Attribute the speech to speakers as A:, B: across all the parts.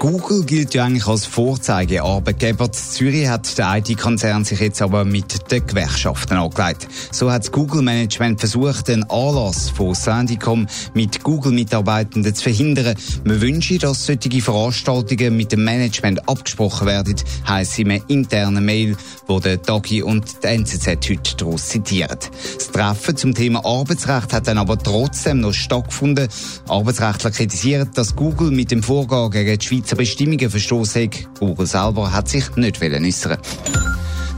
A: Google gilt ja eigentlich als Vorzeigearbeitgeber. Zürich hat der IT-Konzern sich jetzt aber mit den Gewerkschaften angelegt. So hat das Google-Management versucht, den Anlass von Sandycom mit Google-Mitarbeitenden zu verhindern. Man wünsche, dass solche Veranstaltungen mit dem Management abgesprochen werden, heisst in einer internen Mail, wo der Dagi und die NZZ heute daraus zitieren. Das Treffen zum Thema Arbeitsrecht hat dann aber trotzdem noch stattgefunden. Arbeitsrechtler kritisieren, dass Google mit dem Vorgang gegen die Schweizer Bestimmungen verstoßen. Google selber hat sich nicht äußern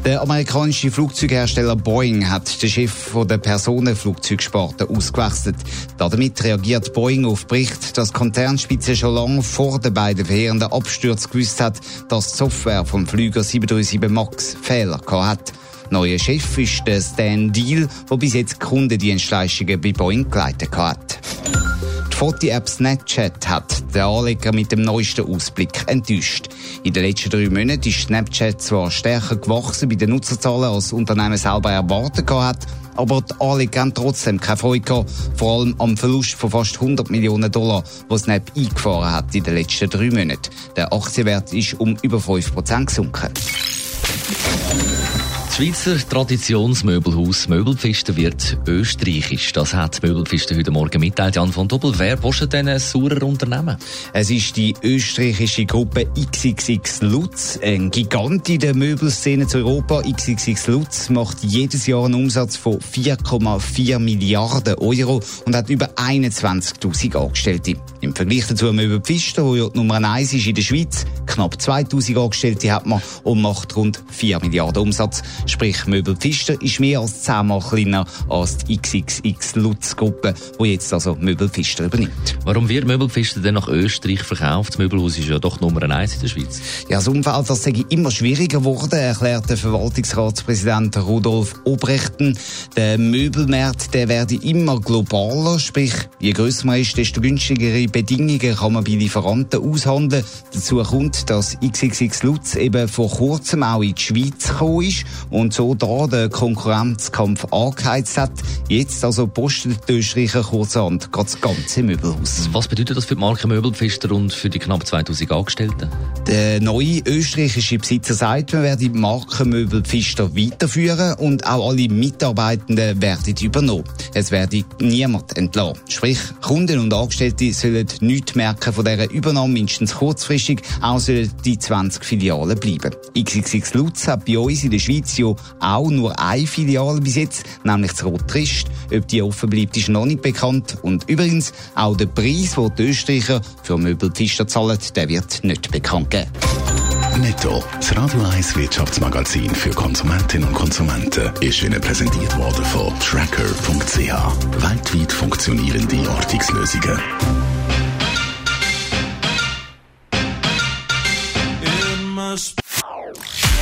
A: der amerikanische Flugzeughersteller Boeing hat den Chef der Personenflugzeugsparte ausgewechselt. Damit reagiert Boeing auf Bericht, dass Konzernspitze schon lange vor den beiden verheerenden Abstürzen gewusst hat, dass die Software vom Flüger 737 MAX Fehler hat. Neuer Chef ist der Stan Deal, der bis jetzt Kundendienstleistungen bei Boeing geleitet hat. Foto-App Snapchat hat den Anleger mit dem neuesten Ausblick enttäuscht. In den letzten drei Monaten ist Snapchat zwar stärker gewachsen bei den Nutzerzahlen, als das Unternehmen selber erwartet hat, aber die Anleger haben trotzdem keine Freude gehabt, vor allem am Verlust von fast 100 Millionen Dollar, was Snap eingefahren hat in den letzten drei Monaten. Der Aktienwert ist um über 5% gesunken.
B: Schweizer Traditionsmöbelhaus Möbelpfisten wird österreichisch. Das hat Möbelpfisten heute Morgen mitteilt. Jan von Doppel, wer postet denn ein saurer Unternehmen?
A: Es ist die österreichische Gruppe XXX Lutz, ein Gigant in der Möbelszene zu Europa. XXX Lutz macht jedes Jahr einen Umsatz von 4,4 Milliarden Euro und hat über 21.000 Angestellte. Im Vergleich dazu Möbelpfisten, wo ja die Nummer 1 ist in der Schweiz, knapp 2.000 Angestellte hat man und macht rund 4 Milliarden Umsatz. Sprich, Möbel Pfister ist mehr als zehnmal kleiner als die XXX Lutz Gruppe, die jetzt also Möbel Pfister übernimmt.
B: Warum wird Möbel Pfister denn nach Österreich verkauft? Das Möbelhaus ist ja doch Nummer eins in der Schweiz.
A: Ja, das Umfeld das sei immer schwieriger geworden, erklärt der Verwaltungsratspräsident Rudolf Obrechten. Der Möbelmarkt, der werde immer globaler, sprich, je grösser man ist, desto günstigere Bedingungen kann man bei Lieferanten aushandeln. Dazu kommt, dass XXX Lutz eben vor kurzem auch in die Schweiz gekommen ist und so da den Konkurrenzkampf angeheizt hat. Jetzt also postet die Österreicher kurzerhand das ganze Möbelhaus.
B: Was bedeutet das für die Marke Möbelpfister und für die knapp 2000 Angestellten?
A: Der neue österreichische Besitzer sagt, man werde die Marke Möbelpfister weiterführen und auch alle Mitarbeitenden werden übernommen. Es werde niemand entlassen. Sprich, Kunden und Angestellte sollen nichts merken von dieser Übernahme, mindestens kurzfristig, auch sollen die 20 Filialen bleiben. XXX Lutz hat bei uns in der Schweiz ja auch nur eine Filiale bis jetzt, nämlich das Rotrist. Ob die offen bleibt, ist noch nicht bekannt. Und übrigens, auch der Preis, den die Österreicher für Möbelpfister zahlen, der wird nicht bekannt geben.
C: Netto, das Radio 1 Wirtschaftsmagazin für Konsumentinnen und Konsumenten, ist Ihnen präsentiert worden von Tracker.ch. Weltweit funktionierende Ortungslösungen.